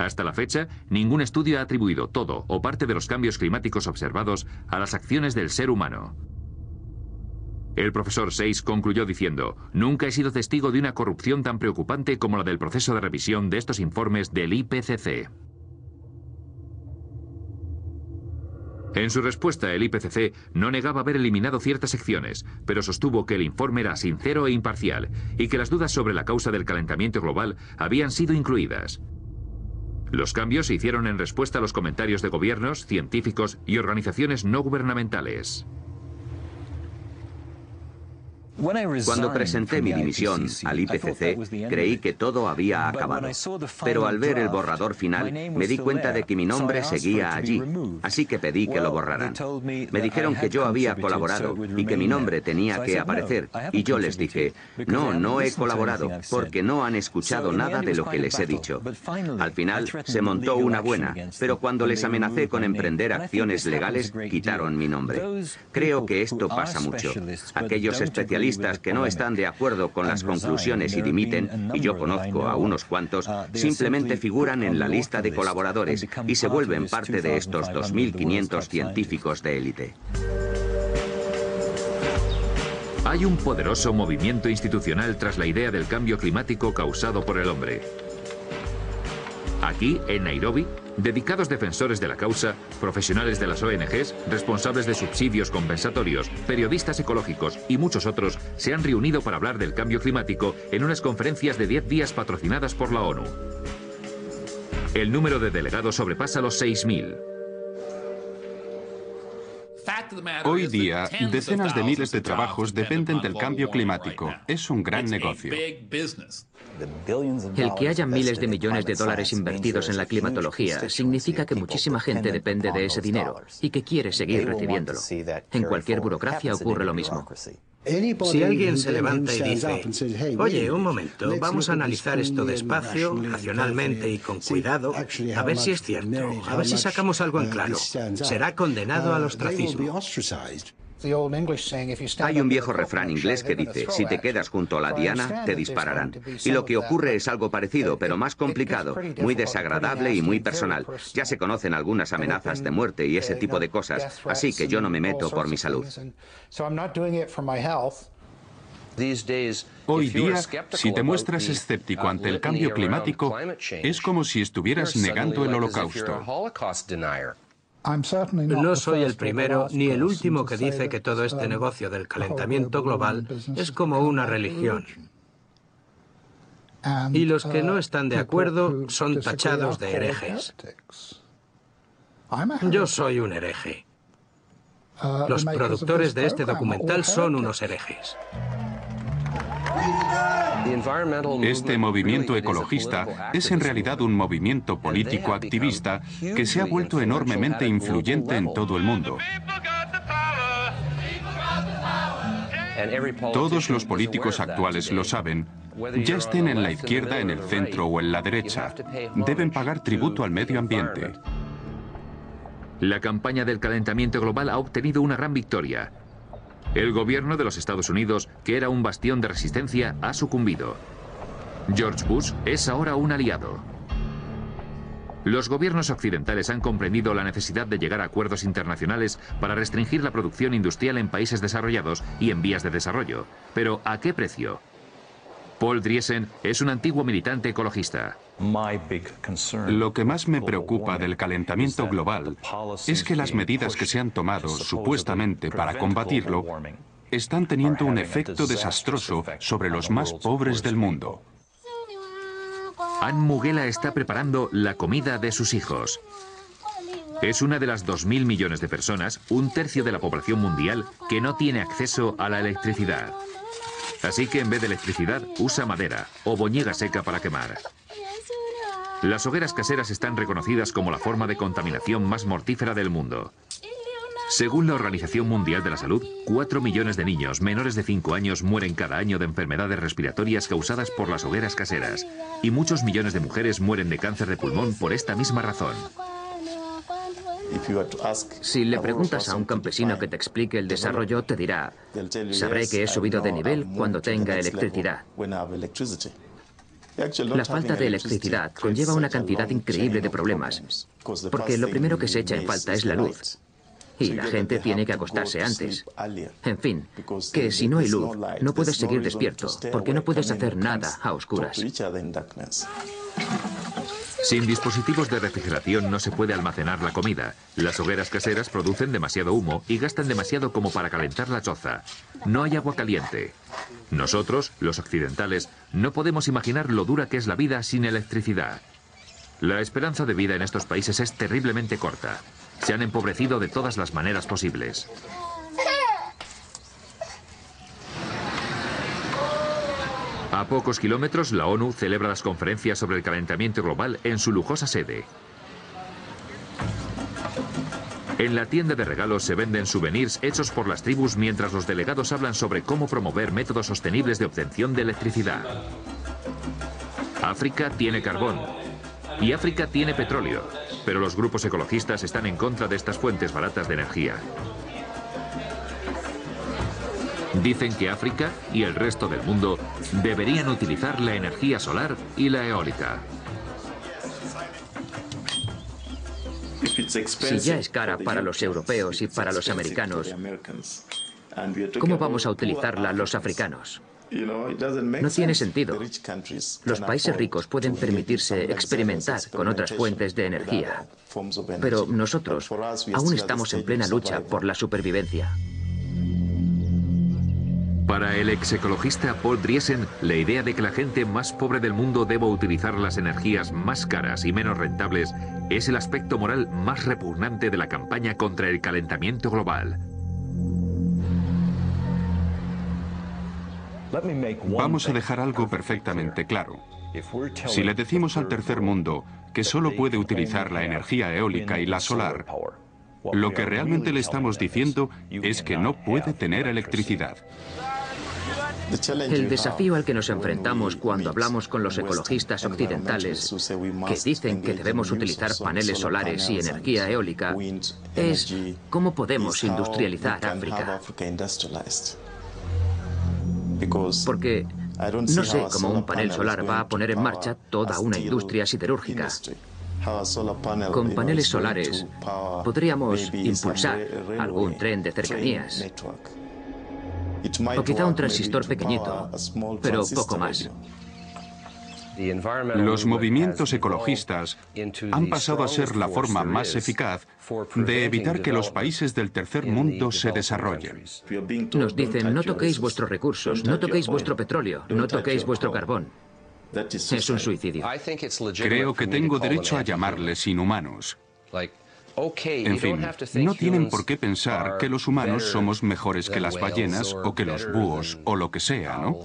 [SPEAKER 1] Hasta la fecha, ningún estudio ha atribuido todo o parte de los cambios climáticos observados a las acciones del ser humano. El profesor Seix concluyó diciendo, nunca he sido testigo de una corrupción tan preocupante como la del proceso de revisión de estos informes del IPCC. En su respuesta, el IPCC no negaba haber eliminado ciertas secciones, pero sostuvo que el informe era sincero e imparcial y que las dudas sobre la causa del calentamiento global habían sido incluidas. Los cambios se hicieron en respuesta a los comentarios de gobiernos, científicos y organizaciones no gubernamentales.
[SPEAKER 2] Cuando presenté mi dimisión al IPCC, creí que todo había acabado. Pero al ver el borrador final, me di cuenta de que mi nombre seguía allí, así que pedí que lo borraran. Me dijeron que yo había colaborado y que mi nombre tenía que aparecer, y yo les dije, no, no he colaborado, porque no han escuchado nada de lo que les he dicho. Al final se montó una buena, pero cuando les amenacé con emprender acciones legales, quitaron mi nombre. Creo que esto pasa mucho. Aquellos especialistas que no están de acuerdo con las conclusiones y dimiten, y yo conozco a unos cuantos, simplemente figuran en la lista de colaboradores y se vuelven parte de estos 2.500 científicos de élite.
[SPEAKER 1] Hay un poderoso movimiento institucional tras la idea del cambio climático causado por el hombre. Aquí, en Nairobi, dedicados defensores de la causa, profesionales de las ONGs, responsables de subsidios compensatorios, periodistas ecológicos y muchos otros se han reunido para hablar del cambio climático en unas conferencias de 10 días patrocinadas por la ONU. El número de delegados sobrepasa los 6.000.
[SPEAKER 4] Hoy día, decenas de miles de trabajos dependen del cambio climático. Es un gran negocio.
[SPEAKER 3] El que haya miles de millones de dólares invertidos en la climatología significa que muchísima gente depende de ese dinero y que quiere seguir recibiéndolo. En cualquier burocracia ocurre lo mismo.
[SPEAKER 5] Si alguien se levanta y dice, oye, un momento, vamos a analizar esto despacio, racionalmente y con cuidado, a ver si es cierto, a ver si sacamos algo en claro, será condenado al ostracismo.
[SPEAKER 2] Hay un viejo refrán inglés que dice, si te quedas junto a la diana, te dispararán. Y lo que ocurre es algo parecido, pero más complicado, muy desagradable y muy personal. Ya se conocen algunas amenazas de muerte y ese tipo de cosas, así que yo no me meto por mi salud.
[SPEAKER 4] Hoy día, si te muestras escéptico ante el cambio climático, es como si estuvieras negando el holocausto.
[SPEAKER 5] No soy el primero ni el último que dice que todo este negocio del calentamiento global es como una religión. Y los que no están de acuerdo son tachados de herejes. Yo soy un hereje. Los productores de este documental son unos herejes.
[SPEAKER 4] Este movimiento ecologista es en realidad un movimiento político activista que se ha vuelto enormemente influyente en todo el mundo. Todos los políticos actuales lo saben, ya estén en la izquierda, en el centro o en la derecha, deben pagar tributo al medio ambiente.
[SPEAKER 1] La campaña del calentamiento global ha obtenido una gran victoria. El gobierno de los Estados Unidos, que era un bastión de resistencia, ha sucumbido. George Bush es ahora un aliado. Los gobiernos occidentales han comprendido la necesidad de llegar a acuerdos internacionales para restringir la producción industrial en países desarrollados y en vías de desarrollo. Pero ¿a qué precio? Paul Driesen es un antiguo militante ecologista.
[SPEAKER 4] Lo que más me preocupa del calentamiento global es que las medidas que se han tomado supuestamente para combatirlo están teniendo un efecto desastroso sobre los más pobres del mundo.
[SPEAKER 1] Anne Muguela está preparando la comida de sus hijos. Es una de las 2.000 millones de personas, un tercio de la población mundial, que no tiene acceso a la electricidad. Así que en vez de electricidad usa madera o boñiga seca para quemar. Las hogueras caseras están reconocidas como la forma de contaminación más mortífera del mundo. Según la Organización Mundial de la Salud, 4 millones de niños menores de 5 años mueren cada año de enfermedades respiratorias causadas por las hogueras caseras y muchos millones de mujeres mueren de cáncer de pulmón por esta misma razón.
[SPEAKER 3] Si le preguntas a un campesino que te explique el desarrollo, te dirá, sabré que he subido de nivel cuando tenga electricidad. La falta de electricidad conlleva una cantidad increíble de problemas, porque lo primero que se echa en falta es la luz. Y la gente tiene que acostarse antes. En fin, que si no hay luz, no puedes seguir despierto, porque no puedes hacer nada a oscuras.
[SPEAKER 1] Sin dispositivos de refrigeración no se puede almacenar la comida. Las hogueras caseras producen demasiado humo y gastan demasiado como para calentar la choza. No hay agua caliente. Nosotros, los occidentales, no podemos imaginar lo dura que es la vida sin electricidad. La esperanza de vida en estos países es terriblemente corta. Se han empobrecido de todas las maneras posibles. A pocos kilómetros, la ONU celebra las conferencias sobre el calentamiento global en su lujosa sede. En la tienda de regalos se venden souvenirs hechos por las tribus mientras los delegados hablan sobre cómo promover métodos sostenibles de obtención de electricidad. África tiene carbón y África tiene petróleo, pero los grupos ecologistas están en contra de estas fuentes baratas de energía. Dicen que África y el resto del mundo deberían utilizar la energía solar y la eólica.
[SPEAKER 3] Si ya es cara para los europeos y para los americanos, ¿cómo vamos a utilizarla los africanos? No tiene sentido. Los países ricos pueden permitirse experimentar con otras fuentes de energía, pero nosotros aún estamos en plena lucha por la supervivencia.
[SPEAKER 1] Para el ex ecologista Paul Driesen, la idea de que la gente más pobre del mundo deba utilizar las energías más caras y menos rentables es el aspecto moral más repugnante de la campaña contra el calentamiento global.
[SPEAKER 4] Vamos a dejar algo perfectamente claro. Si le decimos al tercer mundo que solo puede utilizar la energía eólica y la solar, lo que realmente le estamos diciendo es que no puede tener electricidad.
[SPEAKER 3] El desafío al que nos enfrentamos cuando hablamos con los ecologistas occidentales que dicen que debemos utilizar paneles solares y energía eólica es cómo podemos industrializar África. Porque no sé cómo un panel solar va a poner en marcha toda una industria siderúrgica. Con paneles solares podríamos impulsar algún tren de cercanías. O quizá un transistor pequeñito, pero poco más.
[SPEAKER 4] Los movimientos ecologistas han pasado a ser la forma más eficaz de evitar que los países del tercer mundo se desarrollen.
[SPEAKER 3] Nos dicen, no toquéis vuestros recursos, no toquéis vuestro petróleo, no toquéis vuestro carbón. Es un suicidio.
[SPEAKER 4] Creo que tengo derecho a llamarles inhumanos. En fin, no tienen por qué pensar que los humanos somos mejores que las ballenas o que los búhos o lo que sea, ¿no?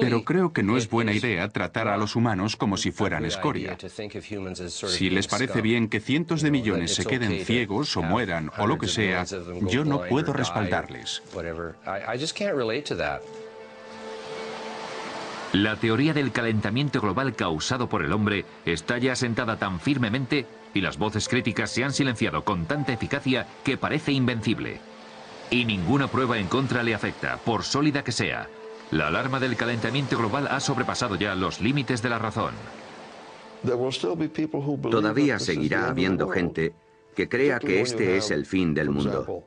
[SPEAKER 4] Pero creo que no es buena idea tratar a los humanos como si fueran escoria. Si les parece bien que cientos de millones se queden ciegos o mueran o lo que sea, yo no puedo respaldarles.
[SPEAKER 1] La teoría del calentamiento global causado por el hombre está ya sentada tan firmemente y las voces críticas se han silenciado con tanta eficacia que parece invencible. Y ninguna prueba en contra le afecta, por sólida que sea. La alarma del calentamiento global ha sobrepasado ya los límites de la razón.
[SPEAKER 2] Todavía seguirá habiendo gente que crea que este es el fin del mundo.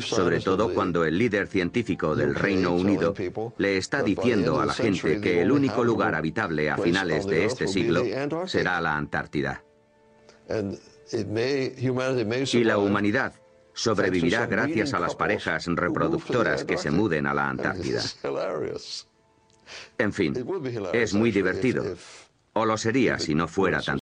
[SPEAKER 2] Sobre todo cuando el líder científico del Reino Unido le está diciendo a la gente que el único lugar habitable a finales de este siglo será la Antártida. Y la humanidad sobrevivirá gracias a las parejas reproductoras que se muden a la Antártida. En fin, es muy divertido. O lo sería si no fuera tan